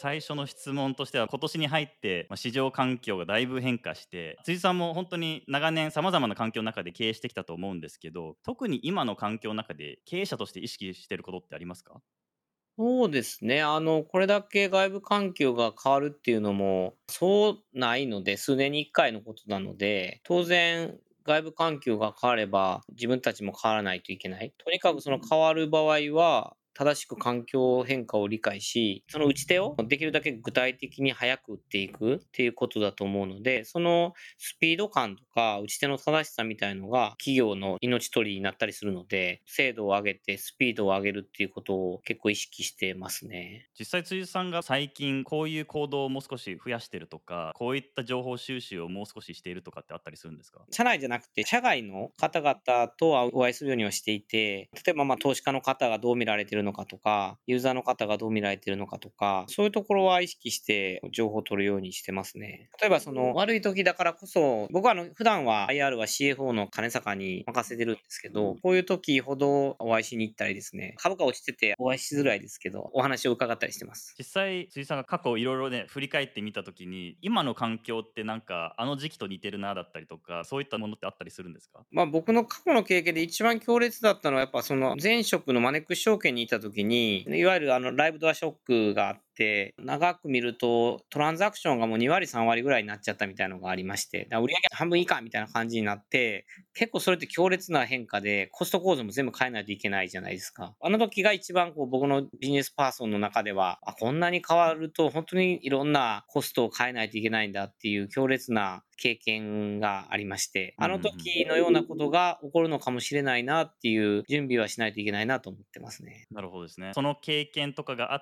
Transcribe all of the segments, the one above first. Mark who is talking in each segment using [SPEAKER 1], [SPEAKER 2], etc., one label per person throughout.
[SPEAKER 1] 最初の質問としては今年に入ってまあ市場環境がだいぶ変化して辻さんも本当に長年さまざまな環境の中で経営してきたと思うんですけど特に今の環境の中で経営者として意識してることってありますか？
[SPEAKER 2] そうですね。あの、これだけ外部環境が変わるっていうのも、そうないので、数年に1回のことなので、当然、外部環境が変われば、自分たちも変わらないといけない。とにかくその変わる場合は、正しく環境変化を理解し、その打ち手をできるだけ具体的に早く打っていくっていうことだと思うので、そのスピード感とか打ち手の正しさみたいのが企業の命取りになったりするので、精度を上げてスピードを上げるっていうことを結構意識してますね。
[SPEAKER 1] 実際辻さんが最近こういう行動をもう少し増やしてるとかこういった情報収集をもう少ししているとかってあったりするんですか？
[SPEAKER 2] 社内じゃなくて、社外の方々とはお会いするようにはしていて、例えばまあ投資家の方がどう見られてるのかとか、ユーザーの方がどう見られてるのかとか、そういうところは意識して情報を取るようにしてますね。例えばその悪い時だからこそ、僕はあの普段は IR は CFO の金坂に任せてるんですけど、こういう時ほどお会いしに行ったりですね、株価落ちててお会いしづらいですけど、お話を伺ったりしてます。
[SPEAKER 1] 実際辻さんが過去いろいろね振り返ってみた時に今の環境ってなんかあの時期と似てるなだったりとかそういったものってあったりするんですか？
[SPEAKER 2] まあ僕の過去の経験で一番強烈だったのはやっぱその前職のマネックス証券にいた時に、いわゆるあのライブドアショックがあっ、長く見るとトランザクションがもう2割3割ぐらいになっちゃったみたいなのがありまして、だから売上半分以下みたいな感じになって、結構それって強烈な変化でコスト構造も全部変えないといけないじゃないですか。あの時が一番こう僕のビジネスパーソンの中では、あ、こんなに変わると本当にいろんなコストを変えないといけないんだっていう強烈な経験がありまして、あの時のようなことが起こるのかもしれないなっていう準備はしないといけないなと思ってますね。
[SPEAKER 1] なるほどですねその経験とかがあっ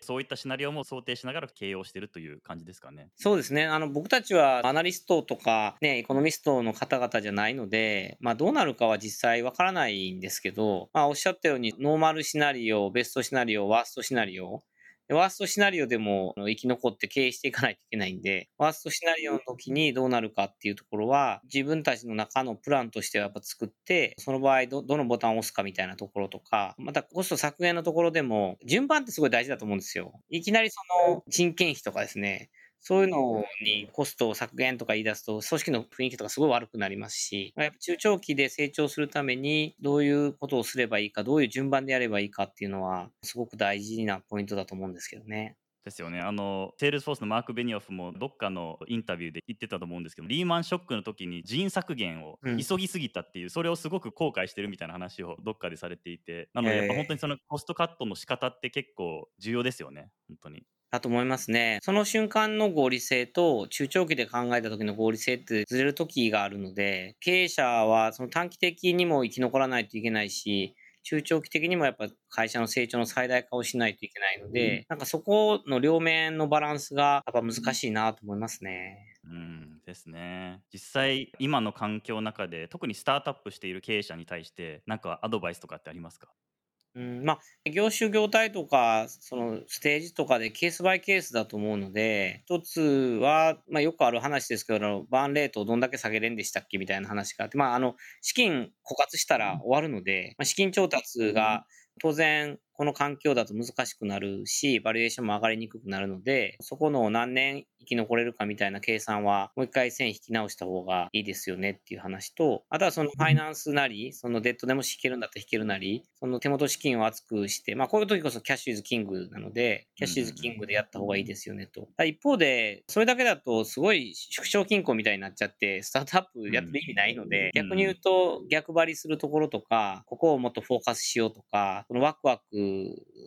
[SPEAKER 1] そういったシナリオも想定しながら経営をしてるという感じですかね
[SPEAKER 2] そうですね。あの、僕たちはアナリストとか、ね、エコノミストの方々じゃないので、まあ、どうなるかは実際わからないんですけど、まあ、おっしゃったように、ノーマルシナリオ、ベストシナリオ、ワーストシナリオ、ワーストシナリオでも生き残って経営していかないといけないんで、ワーストシナリオの時にどうなるかっていうところは、自分たちの中のプランとしてはやっぱ作って、その場合ど、どのボタンを押すかみたいなところとか、またコスト削減のところでも、順番ってすごい大事だと思うんですよ。いきなりその人件費とかですね、そういうのにコストを削減とか言い出すと、組織の雰囲気とかすごい悪くなりますし、やっぱ中長期で成長するために、どういうことをすればいいか、どういう順番でやればいいかっていうのは、すごく大事なポイントだと思うんですけどね。
[SPEAKER 1] ですよね。あの Salesforce のマーク・ベニオフもどっかのインタビューで言ってたと思うんですけどリーマンショックの時に人員削減を
[SPEAKER 2] うん。
[SPEAKER 1] 急ぎすぎたっていう、それをすごく後悔してるみたいな話をどっかでされていてなのでやっぱ
[SPEAKER 2] えー
[SPEAKER 1] 本当にそのコストカットの仕方って結構重要ですよね本当に。
[SPEAKER 2] だと思いますね。その瞬間の合理性と中長期で考えた時の合理性ってずれる時があるので、経営者はその短期的にも生き残らないといけないし、中長期的にもやっぱ会社の成長の最大化をしないといけないので、なんかそこの両面のバランスがやっぱ難しいなと思いますね。
[SPEAKER 1] うんですね。実際今の環境の中で特にスタートアップしている経営者に対して何かアドバイスとかってありますか？
[SPEAKER 2] うん、まあ、業種業態とか、そのステージとかでケースバイケースだと思うので、一つは、まあよくある話ですけど、バーンレートをどんだけ下げれんでしたっけみたいな話があって、まああの、資金枯渇したら終わるので、まあ、資金調達が当然この環境だと難しくなるし、バリエーションも上がりにくくなるので、そこの何年生き残れるかみたいな計算は、もう一回線引き直した方がいいですよねっていう話と、あとはそのファイナンスなり、そのデッドでも引けるんだったら引けるなり、その手元資金を厚くして、まあこういう時こそキャッシュイズキングなので、キャッシュイズキングでやった方がいいですよねと。一方で、それだけだとすごい縮小金庫みたいになっちゃって、スタートアップやってる意味ないので、逆に言うと逆張りするところとか、ここをもっとフォーカスしようとか、このワクワク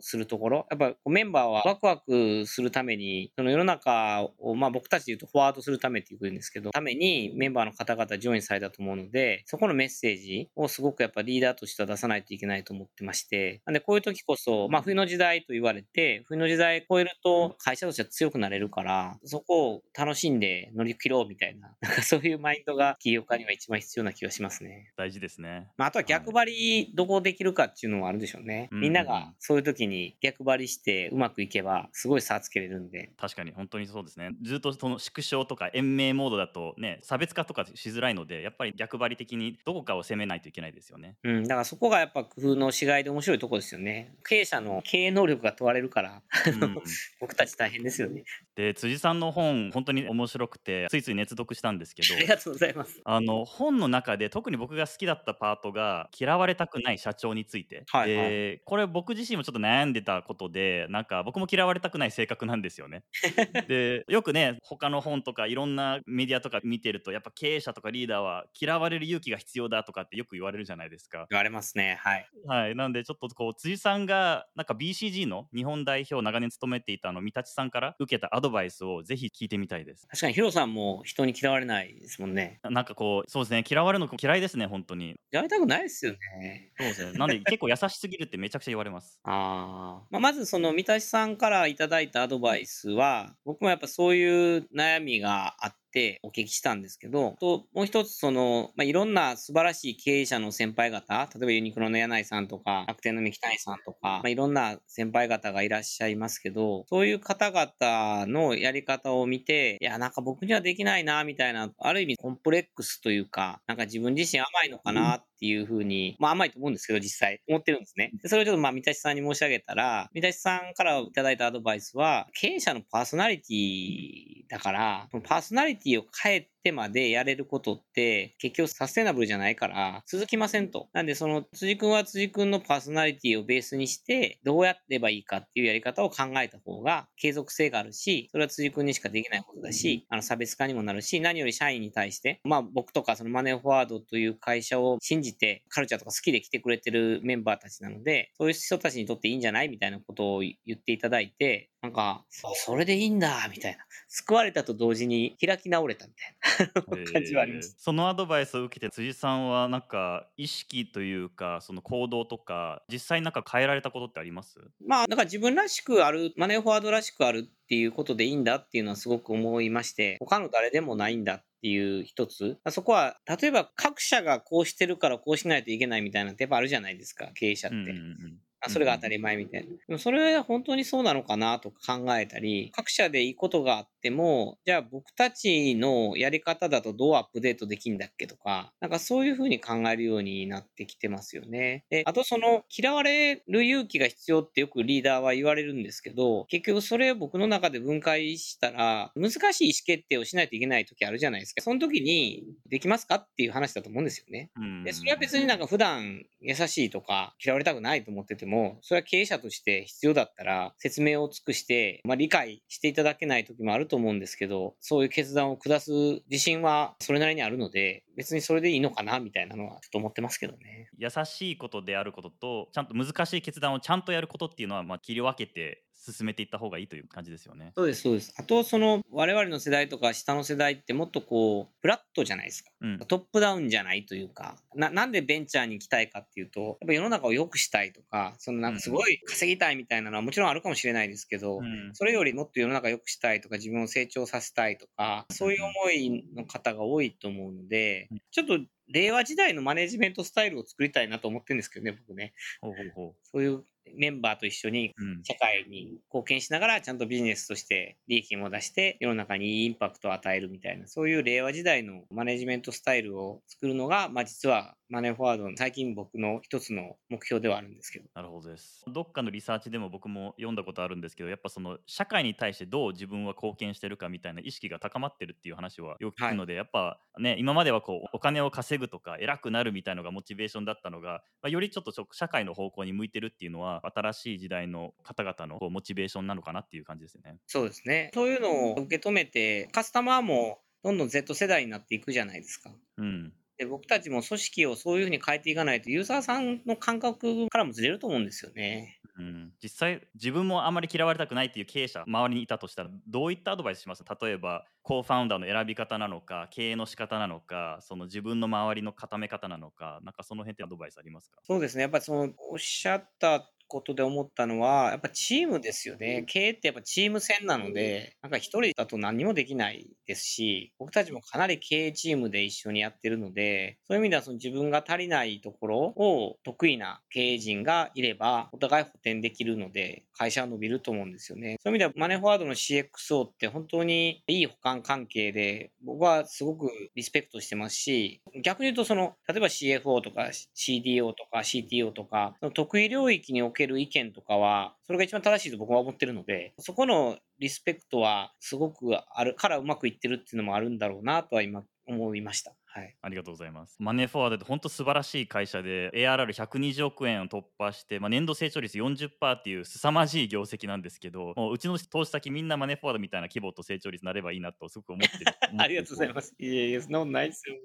[SPEAKER 2] するところ、やっぱメンバーはワクワクするために、その世の中を、まあ僕たちで言うとフォワードするためって言うんですけど、ためにメンバーの方々ジョインされたと思うので、そこのメッセージをすごくやっぱリーダーとしては出さないといけないと思ってまして、なんでこういう時こそ、まあ冬の時代と言われて、冬の時代超えると会社としては強くなれるから、そこを楽しんで乗り切ろうみたいな、なんかそういうマインドが起業家には一番必要な気がしますね。
[SPEAKER 1] 大事ですね
[SPEAKER 2] まあ、あとは逆張りどこできるかっていうのはあるでしょうね。
[SPEAKER 1] うん
[SPEAKER 2] みんながば、そういう時に逆張りしてうまくいけば、すごい差つけれるんで。
[SPEAKER 1] 確かに本当にそうですね。ずっとその縮小とか延命モードだとね、差別化とかしづらいので、やっぱり逆張り的にどこかを攻めないといけないですよね。
[SPEAKER 2] うん、だからそこがやっぱ工夫のしがいで面白いところですよね。経営者の経営能力が問われるから、
[SPEAKER 1] うん
[SPEAKER 2] 僕たち大変ですよね。
[SPEAKER 1] で辻さんの本本当に面白くてついつい熱読したんですけど
[SPEAKER 2] ありがとうございます。
[SPEAKER 1] あの本の中で特に僕が好きだったパートが嫌われたくない社長について、
[SPEAKER 2] はいはい
[SPEAKER 1] でこれ僕自身もちょっと悩んでたことでなんか僕も嫌われたくない性格なんですよね。でよくね他の本とかいろんなメディアとか見てるとやっぱ経営者とかリーダーは嫌われる勇気が必要だとかってよく言われるじゃないですか。
[SPEAKER 2] 言われますね。はい。
[SPEAKER 1] はい、なんでちょっとこう辻さんがなんか BCG の日本代表を長年務めていたあの三立さんから受けたアドバイスをぜひ聞いてみたいです。
[SPEAKER 2] 確かにヒロさんも人に嫌われないですもんね。
[SPEAKER 1] なんかこうそうですね嫌われるの嫌いですね本当に。
[SPEAKER 2] やりたくないですよね。
[SPEAKER 1] そうですね。なんで結構優しすぎるってめちゃくちゃ言われます。
[SPEAKER 2] あー。まあ、まずその三田さんからいただいたアドバイスは僕もやっぱそういう悩みがあっってお聞きしたんですけどともう一つその、まあ、いろんな素晴らしい経営者の先輩方例えばユニクロの柳井さんとか楽天の三木谷さんとか、まあ、いろんな先輩方がいらっしゃいますけどそういう方々のやり方を見ていやなんか僕にはできないなみたいなある意味コンプレックスというかなんか自分自身甘いのかなっていうふうに、まあ甘いと思うんですけど実際思ってるんですね。でそれをちょっとまあ三田さんに申し上げたら三田さんからいただいたアドバイスは経営者のパーソナリティだからパーソナリティを変えてまでやれることって結局サステナブルじゃないから続きませんと。なんでその辻君は辻君のパーソナリティをベースにしてどうやればいいかっていうやり方を考えた方が継続性があるし、それは辻君にしかできないことだし、あの差別化にもなるし、何より社員に対して、まあ僕とかそのマネーフォワードという会社を信じてカルチャーとか好きで来てくれてるメンバーたちなので、そういう人たちにとっていいんじゃないみたいなことを言っていただいて、なんか、そそれでいいんだみたいな。救われたと同時に開き直れたみたいな 感じはあります。
[SPEAKER 1] えーそのアドバイスを受けて辻さんはなんか意識というかその行動とか実際なんか変えられたことってあります？
[SPEAKER 2] まあ、だから自分らしくある、マネーフォワードらしくあるっていうことでいいんだっていうのはすごく思いまして、他の誰でもないんだっていう一つ。そこは、例えば各社がこうしてるからこうしないといけないみたいなってやっぱあるじゃないですか、経営者って。
[SPEAKER 1] うんうんうん
[SPEAKER 2] あそれが当たり前みたいな。でもそれは本当にそうなのかなとか考えたり、各社でいいことがあっても、じゃあ僕たちのやり方だとどうアップデートできんだっけとか、なんかそういうふうに考えるようになってきてますよね。で、あとその嫌われる勇気が必要ってよくリーダーは言われるんですけど、結局それを僕の中で分解したら、難しい意思決定をしないといけない時あるじゃないですか。その時に、できますかっていう話だと思うんですよね。
[SPEAKER 1] うん
[SPEAKER 2] でそれは別になんか普段優しいとか嫌われたくないと思ってても、それは経営者として必要だったら説明を尽くして、まあ、理解していただけない時もあると思うんですけど、そういう決断を下す自信はそれなりにあるので、別にそれでいいのかなみたいなのはちょっと思ってますけどね。
[SPEAKER 1] 優しいことであることとちゃんと難しい決断をちゃんとやることっていうのはまあ切り分けて進めていった方がいいという感じですよね。
[SPEAKER 2] そうです、そうです。あと、その我々の世代とか下の世代ってもっとこう、フラットじゃないですか。
[SPEAKER 1] うん
[SPEAKER 2] トップダウンじゃないというか、ななんでベンチャーに行きたいかっていうと、やっぱ世の中を良くしたいとか、そのなんかすごい稼ぎたいみたいなのはもちろんあるかもしれないですけど、
[SPEAKER 1] うん
[SPEAKER 2] それよりもっと世の中良くしたいとか、自分を成長させたいとか、そういう思いの方が多いと思うので
[SPEAKER 1] うん、
[SPEAKER 2] ちょっと令和時代のマネジメントスタイルを作りたいなと思ってるんですけどね、僕ね。
[SPEAKER 1] ほうほうほ
[SPEAKER 2] そういうメンバーと一緒に社会に貢献しながらちゃんとビジネスとして利益も出して世の中にいいインパクトを与えるみたいなそういう令和時代のマネジメントスタイルを作るのが、まあ、実はマネーフォワードの最近僕の一つの目標ではあるんですけど
[SPEAKER 1] なるほどです。どっかのリサーチでも僕も読んだことあるんですけどやっぱその社会に対してどう自分は貢献してるかみたいな意識が高まってるっていう話はよく聞くので、やっぱね今まではこうお金を稼ぐとか偉くなるみたいのがモチベーションだったのが、まあ、よりちょっと社会の方向に向いてるっていうのは新しい時代の方々のこうモチベーションなのかなっていう感じですよね。
[SPEAKER 2] そうですねそういうのを受け止めてカスタマーもどんどん Z 世代になっていくじゃないですか。
[SPEAKER 1] うん
[SPEAKER 2] で僕たちも組織をそういうふうに変えていかないとユーザーさんの感覚からもずれると思うんですよね。
[SPEAKER 1] うん、実際自分もあまり嫌われたくないっていう経営者周りにいたとしたらどういったアドバイスします？例えばコーファウンダーの選び方なのか経営の仕方なのかその自分の周りの固め方なのかなんかその辺ってアドバイスありますか？
[SPEAKER 2] そうですね。やっぱりそのおっしゃったことで思ったのは、やっぱチームですよね。経営ってやっぱチーム戦なので、なんか一人だと何にもできないでですし、僕たちもかなり経営チームで一緒にやってるので、そういう意味ではその自分が足りないところを得意な経営陣がいれば、お互い補填できるので、会社は伸びると思うんですよね。そういう意味ではマネーフォワードの CXO って本当にいい補完関係で、僕はすごくリスペクトしてますし、逆に言うとその、例えば CFO とか CDO とか CTO とか、その得意領域におけける意見とかは、それが一番正しいと僕は思ってるので、そこのリスペクトはすごくあるからうまくいってるっていうのもあるんだろうなとは今思いました。はい、
[SPEAKER 1] ありがとうございます。マネーフォワードって本当素晴らしい会社で ARR120 億円を突破して、まあ、年度成長率40%っていう凄まじい業績なんですけどもううちの投資先みんなマネーフォワードみたいな規模と成長率になればいいなとすごく思ってる
[SPEAKER 2] ありがとうございます。いやいや、そんなことないですよ。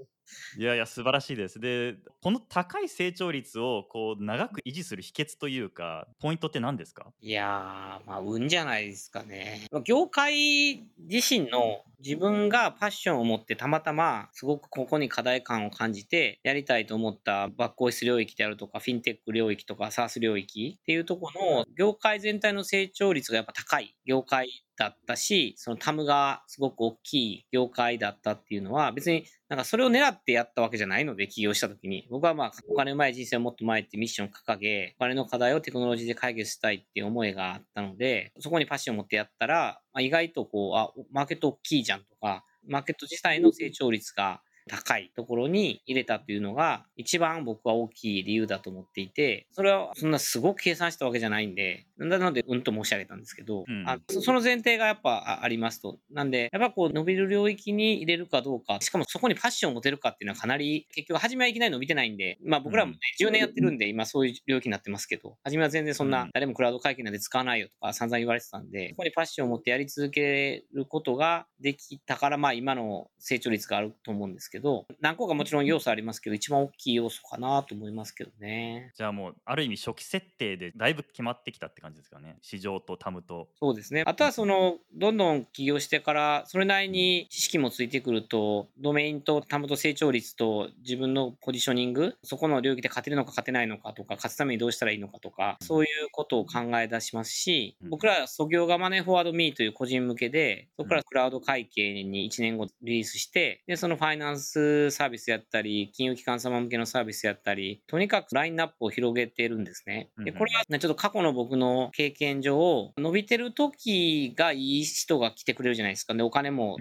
[SPEAKER 1] いやいや素晴らしいです。でこの高い成長率をこう長く維持する秘訣というかポイントって何ですか？
[SPEAKER 2] いやまあ運じゃないですかね。業界自身の自分がパッションを持ってたまたますごくこここに課題感を感じてやりたいと思ったバックオフィス領域であるとかフィンテック領域とか SARS 領域っていうところの業界全体の成長率がやっぱ高い業界だったし、そのタムがすごく大きい業界だったっていうのは、別になんかそれを狙ってやったわけじゃないので、起業した時に。僕はまあ、お金うまい人生をもっと前ってミッション掲げ、お金の課題をテクノロジーで解決したいっていう思いがあったので、そこにパッションを持ってやったら、まあ、意外とこう、あ、マーケット大きいじゃんとか、マーケット自体の成長率が高いところに入れたというのが一番僕は大きい理由だと思っていて、それはそんなすごく計算したわけじゃないんで、なのでうんと申し上げたんですけど、うん、あその前提がやっぱありますと。なんで、やっぱこう伸びる領域に入れるかどうか、しかもそこにパッションを持てるかっていうのはかなり、結局初めはいきなり伸びてないんで、まあ僕らもね、10年やってるんで今そういう領域になってますけど、初めは全然そんな誰もクラウド会計なんて使わないよとか散々言われてたんで、そこにパッションを持ってやり続けることができたから、まあ今の成長率があると思うんですけど、何個かもちろん要素ありますけど、一番大きい要素かなと思いますけどね。
[SPEAKER 1] じゃあもう、ある意味初期設定でだいぶ決まってきたって感じですかね。市場とタムと。
[SPEAKER 2] そうですね。あとはその、どんどん起業してから、それなりに知識もついてくると、ドメインとタムと成長率と自分のポジショニング、そこの領域で勝てるのか勝てないのかとか、勝つためにどうしたらいいのかとか、そういうことを考え出しますし、僕ら、創業がマネーフォワードミーという個人向けで、そこからクラウド会計に1年後リリースして、で、そのファイナンスサービスやったり、金融機関様向けのサービスやったり、とにかくラインナップを広げてるんですね。で、これは、ね、ちょっと過去の僕の経験上、伸びてる時がいい人が来てくれるじゃないですか。で、お金も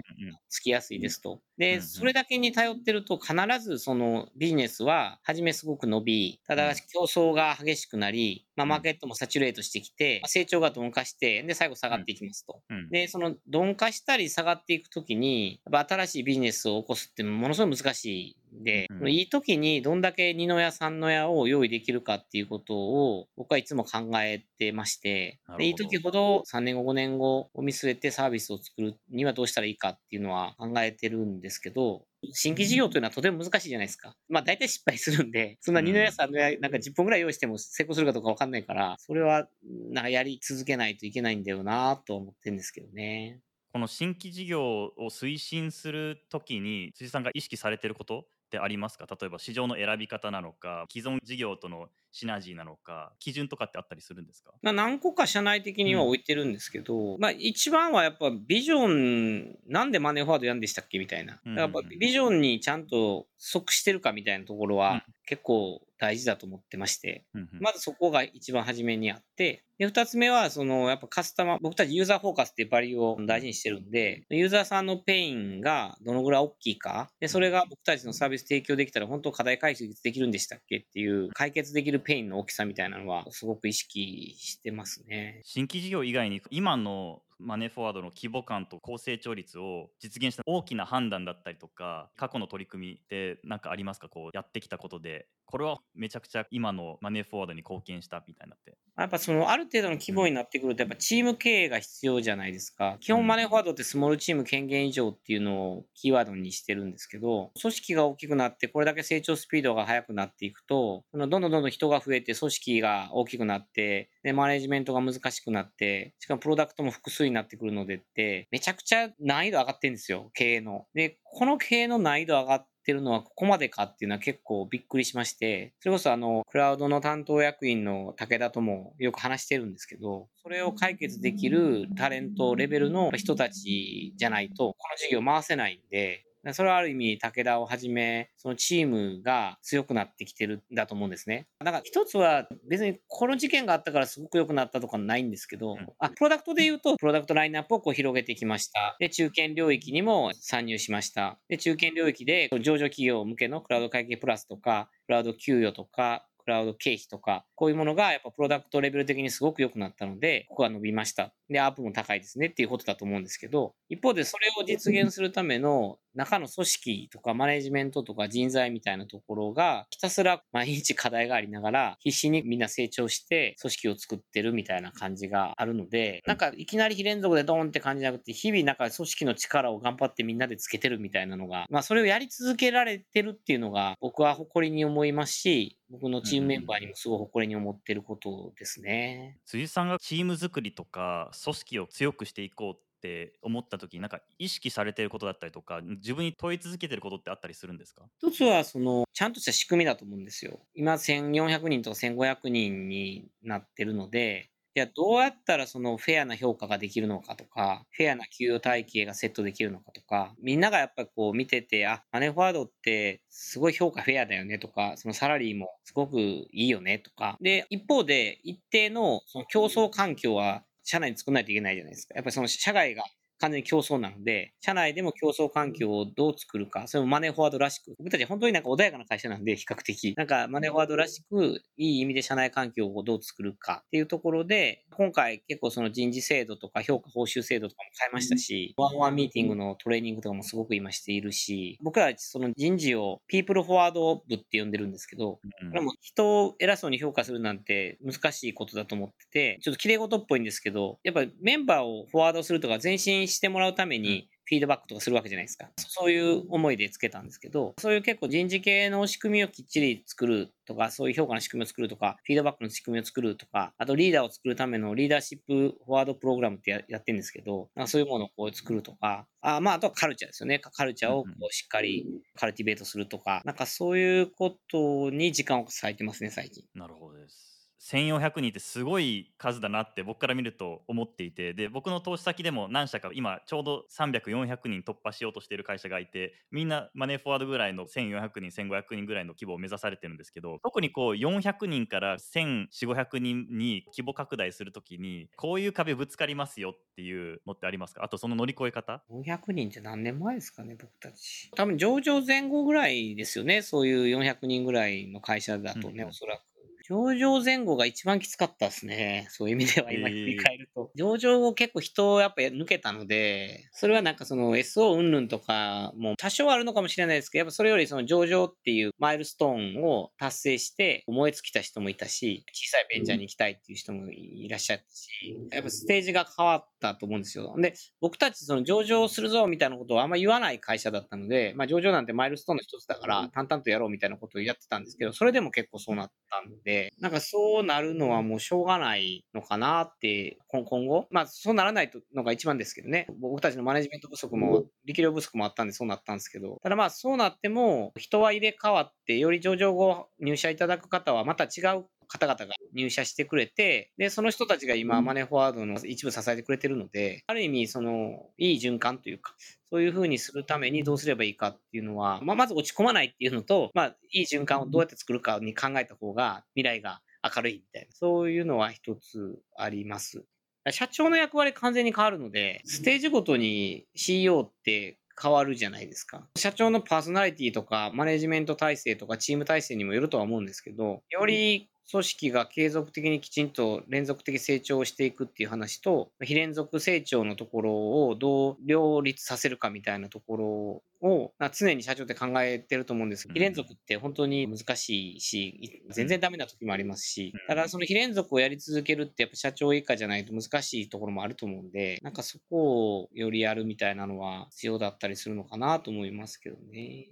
[SPEAKER 2] つきやすいですと。で、それだけに頼ってると必ずそのビジネスは初めすごく伸び、ただ競争が激しくなり、まあ、マーケットもサチュレートしてきて、成長が鈍化して、で、最後下がっていきますと。で、その鈍化したり下がっていくときに、やっぱ新しいビジネスを起こすってものすごい難しいで、うん、いい時にどんだけ二の矢三の矢を用意できるかっていうことを僕はいつも考えてまして、でいい時ほど3年後5年後を見据えてサービスを作るにはどうしたらいいかっていうのは考えてるんですけど、新規事業というのはとても難しいじゃないですか。まあ大体失敗するんで、そんな二の矢三の矢なんか10本ぐらい用意しても成功するかどうかわかんないから、それはなんかやり続けないといけないんだよなと思ってるんですけどね。
[SPEAKER 1] この新規事業を推進するときに辻さんが意識されてることってありますか？例えば市場の選び方なのか既存事業とのシナジーなのか基準とかってあったりするんですか、
[SPEAKER 2] まあ、何個か社内的には置いてるんですけど、うん、まあ、一番はやっぱビジョンなんでマネーフォワードやんでしたっけみたいな、やっぱビジョンにちゃんと即してるかみたいなところは結構大事だと思ってまして、うんまずそこが一番初めにあって、で、二つ目は、その、やっぱカスタマー、僕たちユーザーフォーカスっていうバリューを大事にしてるんで、ユーザーさんの pain がどのぐらい大きいか、で、それが僕たちのサービス提供できたら本当課題解決できるんでしたっけっていう解決できる pain の大きさみたいなのはすごく意識してますね。
[SPEAKER 1] 新規事業以外に今のマネーフォワードの規模感と高成長率を実現した大きな判断だったりとか過去の取り組みって何かありますか？こうやってきたことで。これはめちゃくちゃ今のマネーフォワードに貢献したみたいになって。
[SPEAKER 2] やっぱそのある程度の規模になってくるとやっぱチーム経営が必要じゃないですか。基本マネーフォワードってスモールチーム権限以上っていうのをキーワードにしてるんですけど組織が大きくなってこれだけ成長スピードが速くなっていくとどんどんどんどん人が増えて組織が大きくなってでマネジメントが難しくなってしかもプロダクトも複数にになってくるのでってめちゃくちゃ難易度上がってるんですよ経営の。でこの経営の難易度上がってるのはここまでかっていうのは結構びっくりしまして、それこそあの、クラウドの担当役員の武田ともよく話してるんですけど、それを解決できるタレントレベルの人たちじゃないと、この事業回せないんで、それはある意味、武田をはじめ、そのチームが強くなってきてるんだと思うんですね。だから一つは別にこの事件があったからすごく良くなったとかないんですけど、あ、プロダクトで言うと、プロダクトラインナップをこう広げてきました。で、中堅領域にも参入しました。で、中堅領域で上場企業向けのクラウド会計プラスとか、クラウド給与とか、クラウド経費とか、こういうものがやっぱプロダクトレベル的にすごく良くなったので、ここが伸びました。で、アップも高いですねっていうことだと思うんですけど、一方でそれを実現するための中の組織とかマネジメントとか人材みたいなところが、ひたすら毎日課題がありながら、必死にみんな成長して組織を作ってるみたいな感じがあるので、なんかいきなり非連続でドーンって感じじゃなくて、日々なんか組織の力を頑張ってみんなでつけてるみたいなのが、まあそれをやり続けられてるっていうのが僕は誇りに思いますし、僕のチームメンバーにもすごい誇りに思ってることですね。
[SPEAKER 1] 辻さんがチーム作りとか組織を強くしていこうって思った時なんか意識されてることだったりとか自分に問い続けてることってあったりするんですか？
[SPEAKER 2] 一つはそのちゃんとした仕組みだと思うんですよ。今1400人とか1500人になってるのでじゃあどうやったらそのフェアな評価ができるのかとか、フェアな給与体系がセットできるのかとか、みんながやっぱりこう見てて、あ、マネフォワードってすごい評価フェアだよねとか、そのサラリーもすごくいいよねとか。で、一方で一定のその競争環境は社内に作らないといけないじゃないですか。やっぱりその社外が完全に競争なので、社内でも競争環境をどう作るか、それもマネーフォワードらしく、僕たち本当になんか穏やかな会社なんで、比較的。なんかマネーフォワードらしく、いい意味で社内環境をどう作るかっていうところで、今回結構その人事制度とか評価報酬制度とかも変えましたし、ワンワンミーティングのトレーニングとかもすごく今しているし、僕らその人事をピープルフォワード部って呼んでるんですけど、これも人を偉そうに評価するなんて難しいことだと思ってて、ちょっと綺麗事っぽいんですけど、やっぱりメンバーをフォワードするとか前進してもらうために、フィードバックとかするわけじゃないですか。そういう思いでつけたんですけど、そういう結構人事系の仕組みをきっちり作るとか、そういう評価の仕組みを作るとか、フィードバックの仕組みを作るとか、あとリーダーを作るためのリーダーシップフォワードプログラムってややってるんですけど、そういうものをこう作るとか、あまあ、あとはカルチャーですよね。カルチャーをこうしっかりカルティベートするとか、なんかそういうことに時間を割いてますね、最近。
[SPEAKER 1] なるほどです。1400人ってすごい数だなって僕から見ると思っていてで僕の投資先でも何社か今ちょうど300400人突破しようとしている会社がいてみんなマネーフォワードぐらいの1400人1500人ぐらいの規模を目指されてるんですけど特にこう400人から1400500人に規模拡大するときにこういう壁ぶつかりますよっていうのってありますか？あとその乗り越え方
[SPEAKER 2] ？400人って何年前ですかね僕たち。多分上場前後ぐらいですよねそういう400人ぐらいの会社だとね、うん、おそらく上場前後が一番きつかったですね。そういう意味では今振り返ると。えー、上場後結構人をやっぱ抜けたので、それはなんかその SO 云々とかも多少あるのかもしれないですけど、やっぱそれよりその上場っていうマイルストーンを達成して燃え尽きた人もいたし、小さいベンチャーに行きたいっていう人もいらっしゃったし、やっぱステージが変わったと思うんですよ。で、僕たちその上場するぞみたいなことをあんま言わない会社だったので、まあ上場なんてマイルストーンの一つだから淡々とやろうみたいなことをやってたんですけど、それでも結構そうなったんで、なんかそうなるのはもうしょうがないのかなって、今後、まあそうならないのが一番ですけどね、僕たちのマネジメント不足も、力量不足もあったんでそうなったんですけど、ただまあそうなっても、人は入れ替わって、より上場後入社いただく方はまた違う方々が入社してくれて、で、その人たちが今、マネーフォワードの一部支えてくれてるので、ある意味、その、いい循環というか、そういうふうにするためにどうすればいいかっていうのは、まあ、まず落ち込まないっていうのと、まあ、いい循環をどうやって作るかに考えた方が、未来が明るいみたいな、そういうのは一つあります。社長の役割完全に変わるので、ステージごとに CEO って変わるじゃないですか。社長のパーソナリティとか、マネジメント体制とか、チーム体制にもよるとは思うんですけど、より組織が継続的にきちんと連続的成長をしていくっていう話と、非連続成長のところをどう両立させるかみたいなところを常に社長って考えてると思うんです非連続って本当に難しいし、全然ダメな時もありますし、ただその非連続をやり続けるってやっぱ社長以下じゃないと難しいところもあると思うんで、なんかそこをよりやるみたいなのは必要だったりするのかなと思いますけどね。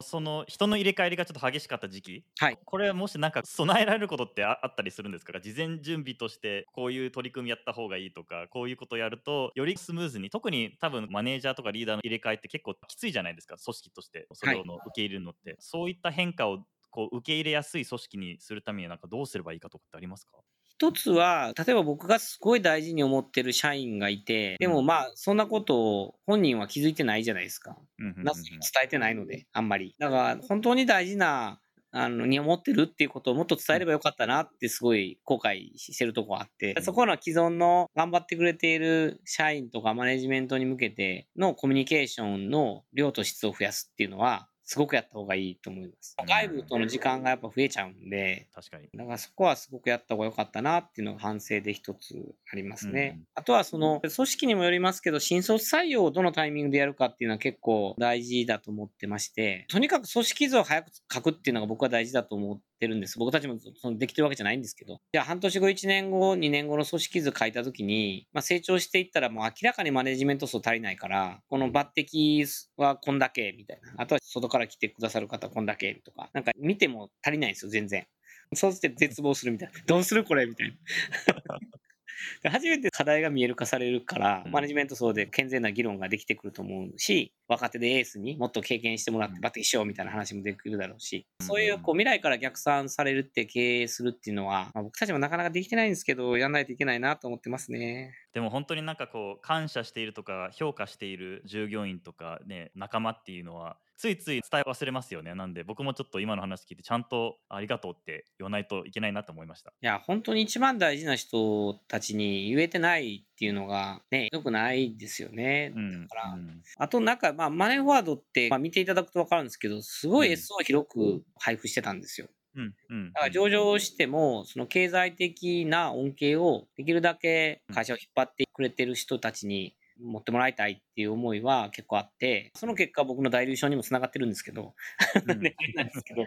[SPEAKER 1] その人の入れ替えりがちょっと激しかった時期、
[SPEAKER 2] はい、
[SPEAKER 1] これはもしなんか備えられることってあったりするんですか？事前準備としてこういう取り組みやった方がいいとか、こういうことやるとよりスムーズに、特に多分マネージャーとかリーダーの入れ替えって結構きついじゃないないですか？組織としてそれをの受け入れるのって、はい、そういった変化をこう受け入れやすい組織にするためにはなんかどうすればいいかとかってありますか？
[SPEAKER 2] 一つは、例えば僕がすごい大事に思ってる社員がいて、でもまあ、そんなことを本人は気づいてないじゃないですか。な伝えてないので、あんまり。だから、本当に大事なあの、に思ってるっていうことをもっと伝えればよかったなってすごい後悔してるとこあって、そこの既存の頑張ってくれている社員とかマネジメントに向けてのコミュニケーションの量と質を増やすっていうのは、すごくやった方がいいと思います。外部との時間がやっぱ増えちゃうんで、
[SPEAKER 1] 確かに。
[SPEAKER 2] だからそこはすごくやった方が良かったなっていうのが反省で一つありますね。うん、あとはその、組織にもよりますけど、新卒採用をどのタイミングでやるかっていうのは結構大事だと思ってまして、とにかく組織図を早く書くっていうのが僕は大事だと思っててるんです。僕たちもそのできてるわけじゃないんですけど。じゃあ半年後、1年後、2年後の組織図書いた時に、まあ、成長していったらもう明らかにマネジメント層足りないから、この抜擢はこんだけみたいな。あとは外から来てくださる方方こんだけとか、なんか見ても足りないんですよ、全然。そうして絶望するみたいな。どうするこれみたいな。初めて課題が見える化されるから、マネジメント層で健全な議論ができてくると思うし、若手でエースにもっと経験してもらってバティしようみたいな話もできるだろうし、そういうこう未来から逆算されるって経営するっていうのは、まあ、僕たちもなかなかできてないんですけど、やんないといけないなと思ってますね。
[SPEAKER 1] でも本当になんかこう、感謝しているとか、評価している従業員とかね、仲間っていうのは、ついつい伝え忘れますよね。なんで僕もちょっと今の話聞いてちゃんとありがとうって言わないといけないなと思いました。い
[SPEAKER 2] や、本当に一番大事な人たちに言えてないっていうのがね、よくないですよね。だから、うん、あとなんか、まあ、マネーフォワードって、まあ、見ていただくと分かるんですけど、すごい S を広く配布してたんですよ。うんうん、だから上場しても、その経済的な恩恵をできるだけ会社を引っ張ってくれてる人たちに持ってもらいたいっていう思いは結構あって、その結果僕の大流症にもつながってるんですけど、うん、なんですけど、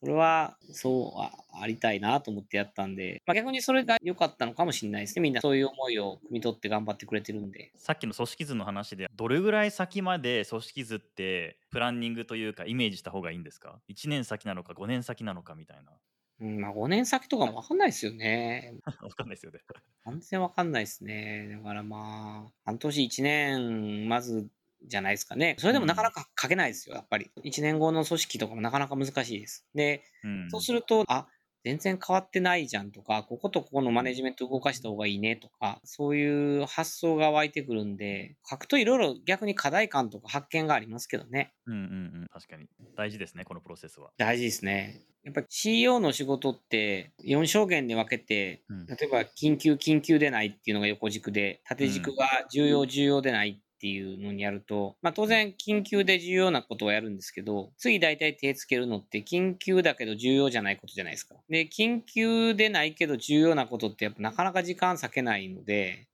[SPEAKER 2] それはそうありたいなと思ってやったんで、まあ、逆にそれが良かったのかもしれないですね。みんなそういう思いを汲み取って頑張ってくれてるんで。
[SPEAKER 1] さっきの組織図の話で、どれぐらい先まで組織図ってプランニングというかイメージした方がいいんですか ?1 年先なのか5年先なのかみたいな。
[SPEAKER 2] うん、まあ5年先とかもわかんないですよね。
[SPEAKER 1] わかんないですよね。
[SPEAKER 2] 完全わかんないですね。だからまあ、半年1年、まず、じゃないですかね。それでもなかなか書けないですよ、やっぱり。1年後の組織とかもなかなか難しいです。で、うん、そうすると、あ、全然変わってないじゃんとか、こことここのマネジメント動かした方がいいねとか、そういう発想が湧いてくるんで、書くといろいろ逆に課題感とか発見がありますけどね。
[SPEAKER 1] うんうんうん、確かに。大事ですね、このプロセスは。
[SPEAKER 2] 大事ですね。やっぱり CEO の仕事って4証言で分けて、例えば緊急、緊急でないっていうのが横軸で、縦軸が重要、重要でないっていうのにやると、まあ当然緊急で重要なことはやるんですけど、次大体手つけるのって緊急だけど重要じゃないことじゃないですか。で、緊急でないけど重要なことってやっぱなかなか時間割けないので、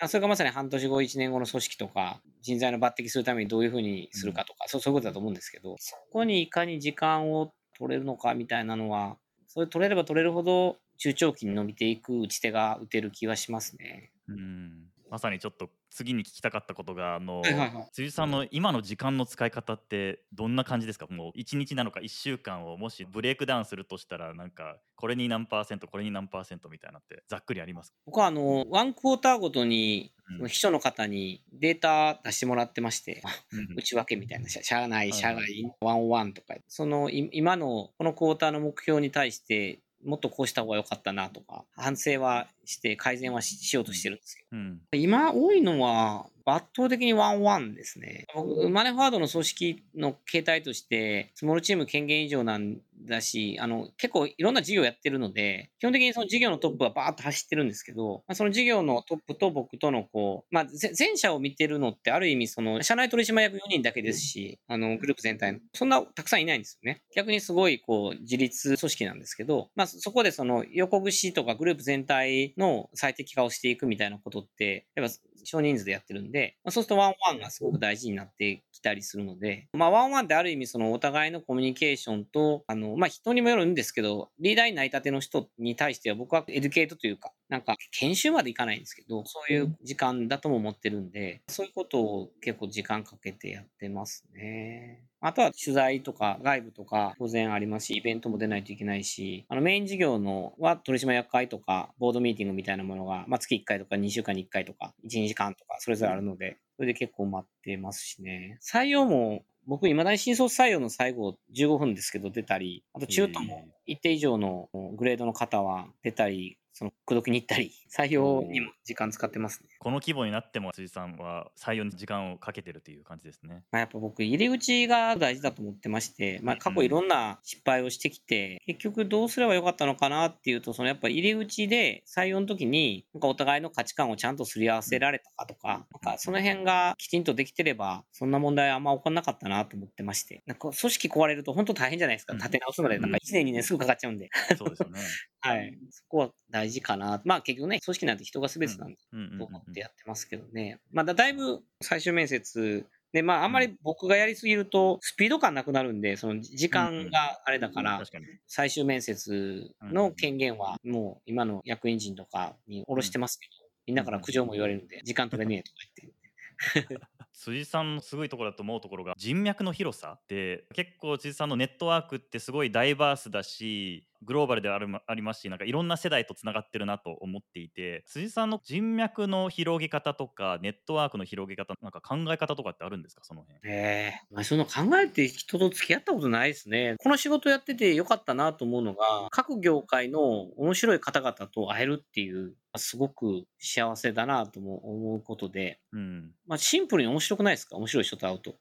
[SPEAKER 2] うん、それがまさに半年後、1年後の組織とか、人材の抜擢するためにどういうふうにするかとか、うん、そうそういうことだと思うんですけど、そこにいかに時間を取れるのかみたいなのは、それ取れれば取れるほど中長期に伸びていく打ち手が打てる気はしますね。
[SPEAKER 1] うんまさにちょっと次に聞きたかったことがあの、はいはいはい、辻さんの今の時間の使い方ってどんな感じですか？もう1日なのか1週間をもし break down するとしたらなんかこれに何パーセントこれに何パーセントみたいなってざっくりあります
[SPEAKER 2] 僕はあの one quarter ごとに秘書の方にデータ出してもらってまして、うん、内訳みたいな、社内、社外、 one on one とか、その今のこのクォーターの目標に対してもっとこうした方が良かったなとか、反省はして改善はしようとしてるんですけど、うん、今多いのは圧倒的に one on one ですね。マネーフォワードの組織の形態として、スモールチーム権限以上なんだし、あの、結構いろんな事業やってるので、基本的にその事業のトップはバーッと走ってるんですけど、まあ、その事業のトップと僕とのこう、まあ、前者を見てるのってある意味その、社内取締役4人だけですし、あの、グループ全体の、そんなたくさんいないんですよね。逆にすごいこう、自立組織なんですけど、まあ、そこでその横串とかグループ全体の最適化をしていくみたいなことって、やっぱ少人数でやってるんで、まあ、そうすると one on one がすごく大事になってきたりするので、まあ、 one on one ってある意味そのお互いのコミュニケーションと、あの、まあ、人にもよるんですけど、リーダーになりたての人に対しては僕は educate というか、なんか研修までいかないんですけど、そういう時間だとも思ってるんで、そういうことを結構時間かけてやってますね。あとは取材とか外部とか当然ありますし、イベントも出ないといけないし、あのメイン事業のは取締役会とか board meeting みたいなものが、まあ、月1回とか2週間に1回とか1、2時間とかそれぞれあるので、それで結構埋まってますしね。採用も僕、いまだに新卒採用の最後15分ですけど出たり、あと中途も一定以上のグレードの方は出たり、その口説きに行ったり、採用にも時間使ってますね。
[SPEAKER 1] この規模になっても辻さんは採用に時間をかけてるという感じですね。
[SPEAKER 2] まあ、やっぱ僕、入り口が大事だと思ってまして、まあ、過去いろんな失敗をしてきて、結局どうすればよかったのかなっていうと、そのやっぱ入り口で採用の時に、なんかお互いの価値観をちゃんとすり合わせられたかとか、なんかその辺がきちんとできてれば、そんな問題はあんま起こらなかったなと思ってまして、なんか組織壊れると本当大変じゃないですか。
[SPEAKER 1] うん
[SPEAKER 2] 立て直すまでなんか1年2年すぐかかっちゃうんで。
[SPEAKER 1] そうですよね。
[SPEAKER 2] はい。そこは大事かな。まあ結局ね、組織なんて人が全てなんで、
[SPEAKER 1] うんうんうん
[SPEAKER 2] と思ってやってますけどね。まあだだいぶ最終面接で、まああんまり僕がやりすぎるとスピード感なくなるんで、その時間があれだから。最終面接の権限はもう今の役員陣とかに下ろしてますけど、みんなから苦情も言われるんで、時間取れねえとか言って。
[SPEAKER 1] 辻さんのすごいところだと思うところが人脈の広さで結構辻さんのネットワークってすごいダイバースだしグローバルであるありますしなんかいろんな世代とつながってるなと思っていて辻さんの人脈の広げ方とかネットワークの広げ方なんか考え方とかってあるんですかその辺？
[SPEAKER 2] ええまあ、その考えて人と付き合ったことないですね。この仕事やっててよかったなと思うのが、各業界の面白い方々と会えるっていう、すごく幸せだなとも思うことで、
[SPEAKER 1] うん。
[SPEAKER 2] まあ、シンプルに面白くないですか？面白い人と会うと。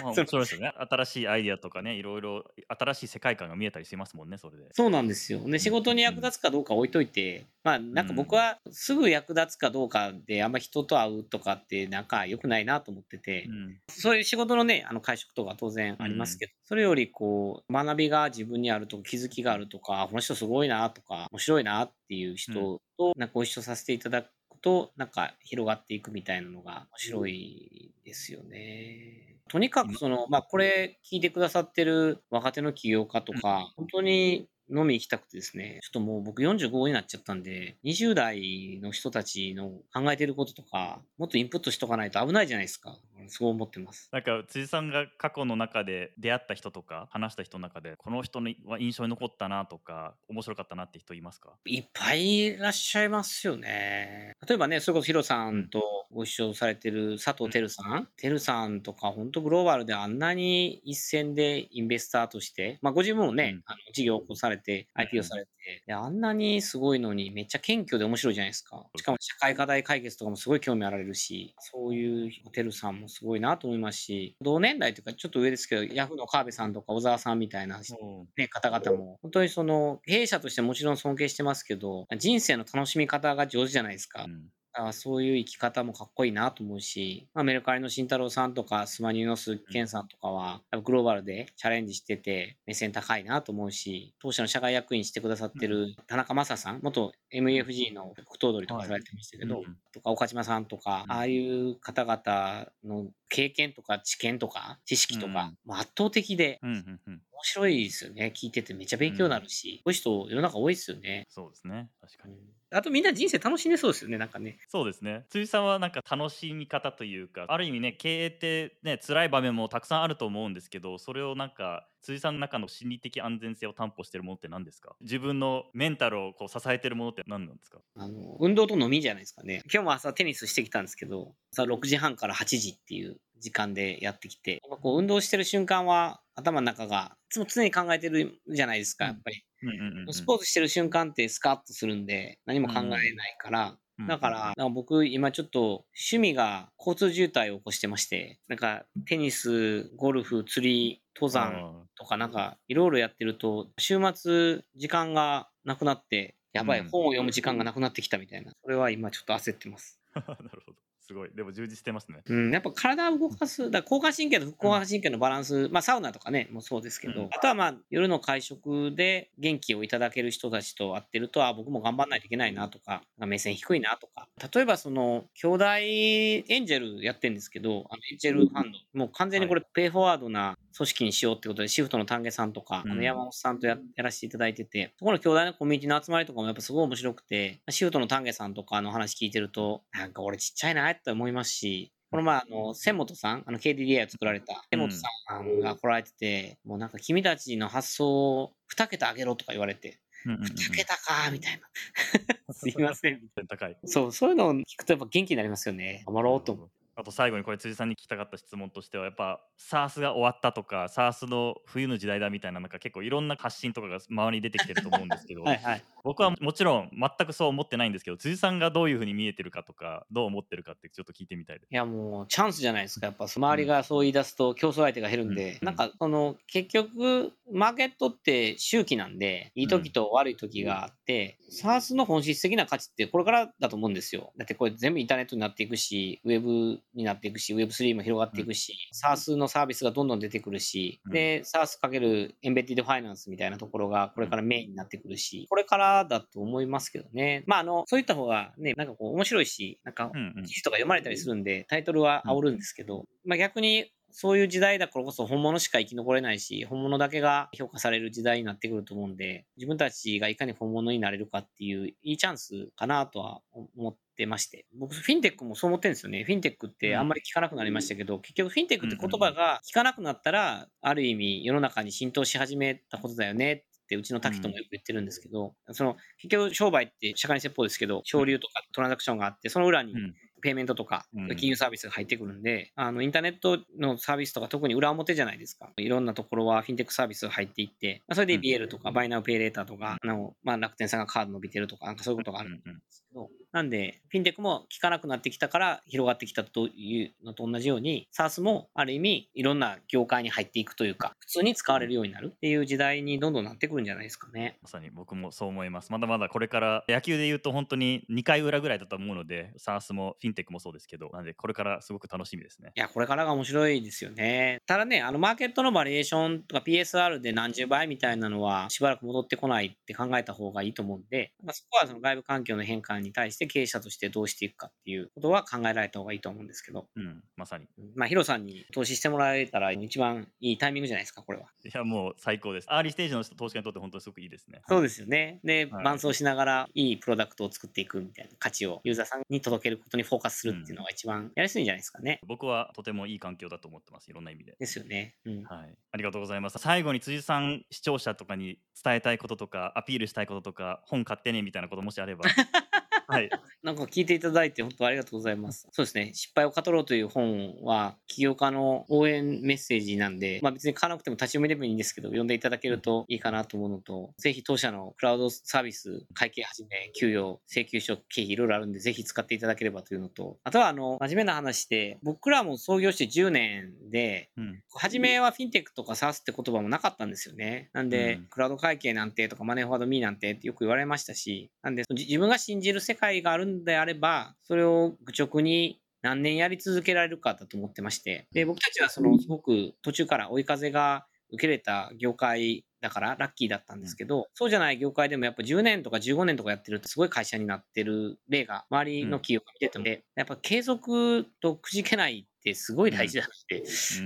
[SPEAKER 1] まあ、
[SPEAKER 2] その
[SPEAKER 1] そうですよね。新しいアイディアとかねいろいろ新しい世界観が見えたりしますもんねそれで。
[SPEAKER 2] そうなんですよ。で、仕事に役立つかどうか置いといて、まあ、なんか僕はすぐ役立つかどうかで、あんま人と会うとかって、なんか良くないなと思ってて、
[SPEAKER 1] うん。
[SPEAKER 2] そういう仕事のね、あの会食とか当然ありますけど、それよりこう、学びが自分にあるとか、気づきがあるとか、この人すごいなとか、面白いなっていう人と、なんかご一緒させていただくと、なんか広がっていくみたいなのが面白いですよね。とにかくその、まあこれ聞いてくださってる若手の起業家とか、本当に飲み行きたくてですね、ちょっともう僕45になっちゃったんで、20代の人たちの考えてることとか、もっとインプットしとかないと危ないじゃないですか。そう思ってます。
[SPEAKER 1] なんか辻さんが過去の中で出会った人とか話した人の中でこの人のは印象に残ったなとか面白かったなって人いますか？
[SPEAKER 2] いっぱいいらっしゃいますよね。例えばね、それこそヒロさんとご一緒されてる佐藤輝さん。輝さんとか、本当グローバルであんなに一線でインベスターとして、まあご自分もね、
[SPEAKER 1] うん
[SPEAKER 2] あの事業を起こされて、
[SPEAKER 1] うん
[SPEAKER 2] IP をされて、であんなにすごいのにめっちゃ謙虚で面白いじゃないですか。しかも社会課題解決とかもすごい興味あられるし、そういう輝さんもすごいなと思いますし、同年代というかちょっと上ですけど、ヤフーの川辺さんとか小沢さんみたいな人ね、方々も、本当にその、経営者としてもちろん尊敬してますけど、人生の楽しみ方が上手じゃないですか。
[SPEAKER 1] うん
[SPEAKER 2] だからそういう生き方もかっこいいなと思うし、まあ、メルカリの慎太郎さんとか、スマニューの鈴木健さんとかは、グローバルでチャレンジしてて、目線高いなと思うし、当社の社外役員してくださってる田中正さん、元 MUFG の副頭取とかされてましたけど、
[SPEAKER 1] うん。
[SPEAKER 2] とか岡島さんとか、
[SPEAKER 1] うん。
[SPEAKER 2] ああいう方々の経験とか知見とか知識とか、もう圧倒的で面白いですよね。聞いててめっちゃ勉強になるし、こういう人世の中多いですよね。
[SPEAKER 1] そうですね確かに
[SPEAKER 2] あとみんな人生楽しんでそうですよね、なんかね。
[SPEAKER 1] そうですね辻さんはなんか楽しみ方というかある意味ね経営ってね辛い場面もたくさんあると思うんですけどそれをなんか辻さんの中の心理的安全性を担保してるものって何ですか？自分のメンタルをこう支えてるものって何なんですか？
[SPEAKER 2] あの、運動と飲みじゃないですかね。今日も朝テニスしてきたんですけど、朝6時半から8時っていう時間でやってきて、やっぱこう運動してる瞬間は頭の中が、いつも常に考えてるじゃないですか、やっぱり。
[SPEAKER 1] うんうんうんうん。
[SPEAKER 2] スポーツしてる瞬間ってスカッとするんで、何も考えないから、だから、か僕今ちょっと趣味が交通渋滞を起こしてまして、なんかテニス、ゴルフ、釣り、登山とかなんかいろいろやってると、週末時間がなくなって、やばい、
[SPEAKER 1] うん
[SPEAKER 2] 本を読む時間がなくなってきたみたいな。それは今ちょっと焦ってます。
[SPEAKER 1] なるほどすごい。でも充実してますね。
[SPEAKER 2] うん、やっぱ体を動かす、だ交感神経と副交感神経のバランス、まあサウナとかね、もうそうですけど、
[SPEAKER 1] うん。
[SPEAKER 2] あとはまあ夜の会食で元気をいただける人たちと会ってると、あ、僕も頑張んないといけないなとか、目線低いなとか、例えばその、兄弟エンジェルやってるんですけど、あのエンジェルファンド、もう完全にこれペイフォワードな組織にしようってことで、シフトの丹下さんとか、あ
[SPEAKER 1] うん。
[SPEAKER 2] の山本さんとややらせていただいてて、そこの兄弟のコミュニティの集まりとかもやっぱすごい面白くて、シフトの丹下さんとかの話聞いてると、なんか俺ちっちゃいなって思いますし、この前、あの、千本さん、あの、KDDI を作られた、千本さんが来られてて、もうなんか君たちの発想を2桁上げろとか言われて、
[SPEAKER 1] うんうんうん
[SPEAKER 2] 2桁かみたいな。すいません。
[SPEAKER 1] 高い
[SPEAKER 2] そう、そういうのを聞くとやっぱ元気になりますよね。頑張ろうと思う。
[SPEAKER 1] あと最後にこれ辻さんに聞きたかった質問としてはやっぱ SARS が終わったとか SARS の冬の時代だみたいななんか結構いろんな発信とかが周りに出てきてると思うんですけど
[SPEAKER 2] はいはい。
[SPEAKER 1] 僕はもちろん全くそう思ってないんですけど辻さんがどういうふうに見えてるかとかどう思ってるかってちょっと聞いてみたいです。
[SPEAKER 2] いやもうチャンスじゃないですか。やっぱ周りがそう言い出すと競争相手が減るんで、
[SPEAKER 1] うん
[SPEAKER 2] なんかその結局マーケットって周期なんで、いい時と悪い時があって、SARS の本質的な価値ってこれからだと思うんですよ。だってこれ全部インターネットになっていくし、ウェブになっていくし、Web3 も広がっていくし、SARS のサービスがどんどん出てくるし、
[SPEAKER 1] うん。
[SPEAKER 2] で、SARS かけるエンベッティドファイナンスみたいなところがこれからメインになってくるし、これからだと思いますけどね。まああの、そういった方がね、なんかこう面白いし、なんか記事とか読まれたりするんで、タイトルは煽るんですけど、まあ逆にそういう時代だからこそ本物しか生き残れないし、本物だけが評価される時代になってくると思うんで、自分たちがいかに本物になれるかっていういいチャンスかなとは思ってまして。僕、フィンテックもそう思ってるんですよね。フィンテックってあんまり聞かなくなりましたけど、結局フィンテックって言葉が聞かなくなったら、ある意味世の中に浸透し始めたことだよねってうちの滝ともよく言ってるんですけど、その結局商売って社会に説法ですけど、省流とかトランザクションがあって、その裏に
[SPEAKER 1] うん
[SPEAKER 2] ペイメントとか
[SPEAKER 1] うん。
[SPEAKER 2] 金融サービスが入ってくるんで、あのインターネットのサービスとか特に裏表じゃないですか。いろんなところはフィンテックサービスが入っていって、まあそれで
[SPEAKER 1] うん。
[SPEAKER 2] BL とかバイナウペイレーターとか、あのまあ、楽天さんがカード伸びてるとか、なんかそういうことがある。ん
[SPEAKER 1] うんうん。
[SPEAKER 2] ですなんで、フィンテックも効かなくなってきたから広がってきたというのと同じように、SARS もある意味いろんな業界に入っていくというか、普通に使われるようになるっていう時代にどんどんなってくるんじゃないですかね。
[SPEAKER 1] まさに僕もそう思います。まだまだこれから野球で言うと本当に2回裏ぐらいだと思うので、SARS もフィンテックもそうですけど、なんでこれからすごく楽しみですね。
[SPEAKER 2] いや、これからが面白いですよね。ただね、あの、マーケットのバリエーションとか PSR で何十倍みたいなのは、しばらく戻ってこないって考えた方がいいと思うんで、まあ、そこはその外部環境の変化に対して経営者としてどうしていくかっていうことは考えられた方がいいと思うんですけど、
[SPEAKER 1] うん、まさに。
[SPEAKER 2] まあ、ヒロさんに投資してもらえたら一番いいタイミングじゃないですか、これは。
[SPEAKER 1] いや、もう最高です。アーリーステージの投資家にとって本当にすごくいいですね。
[SPEAKER 2] そうですよね。で、
[SPEAKER 1] はい
[SPEAKER 2] 伴走しながらいいプロダクトを作っていくみたいな価値をユーザーさんに届けることにフォーカスするっていうのが一番やりやすいんじゃないですかね。
[SPEAKER 1] 僕はとてもいい環境だと思ってます。いろんな意味で。
[SPEAKER 2] ですよね。うん。
[SPEAKER 1] はい、ありがとうございます。最後に辻さん、視聴者とかに伝えたいこととか、アピールしたいこととか、本買ってねみたいなこともしあれば。はい、
[SPEAKER 2] なんか聞いていただいて本当ありがとうございます。そうですね。失敗を語ろうという本は起業家の応援メッセージなんで、まあ別に買わなくても立ち読みでもいいんですけど、読んでいただけるといいかなと思うのと、ぜひ当社のクラウドサービス、会計はじめ、給与、請求書、経費いろいろあるんで、ぜひ使っていただければというのと、あとはあの、真面目な話で、僕らも創業して10年で、
[SPEAKER 1] うん、
[SPEAKER 2] 初めはフィンテックとか SaaS って言葉もなかったんですよね。なんで、
[SPEAKER 1] うん
[SPEAKER 2] クラウド会計なんてとかマネーフォワードミーなんてってよく言われましたし、なんでじ自分が信じる世界があるんであれば、それを愚直に何年やり続けられるかだと思ってまして、で、僕たちはそのすごく途中から追い風が受けれた業界だからラッキーだったんですけど、そうじゃない業界でもやっぱ10年とか15年とかやってるとすごい会社になってる例が周りの企業が見てたので、やっぱ継続とくじけないってすごい大事だなって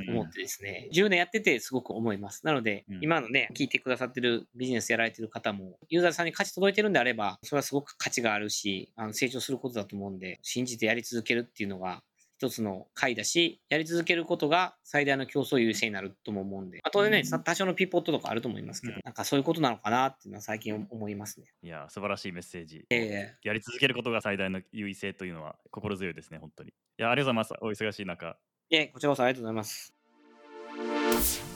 [SPEAKER 1] うん。
[SPEAKER 2] 思ってですね、10年やっててすごく思います。なので、
[SPEAKER 1] うん。
[SPEAKER 2] 今のね、聞いてくださってるビジネスやられてる方も、ユーザーさんに価値届いてるんであれば、それはすごく価値があるし、あの成長することだと思うんで、信じてやり続けるっていうのが、一つの回だし、やり続けることが最大の競争優勢になるとも思うんで、あとでね、
[SPEAKER 1] うん
[SPEAKER 2] 多少のピポットとかあると思いますけど、
[SPEAKER 1] うん
[SPEAKER 2] なんかそういうことなのかなっていうのは最近思いますね。
[SPEAKER 1] いや、素晴らしいメッセージ。
[SPEAKER 2] え
[SPEAKER 1] やり続けることが最大の優位性というのは心強いですね、本当に。いや、ありがとうございます。お忙しい中。
[SPEAKER 2] えいえ、こちらこそありがとうございます。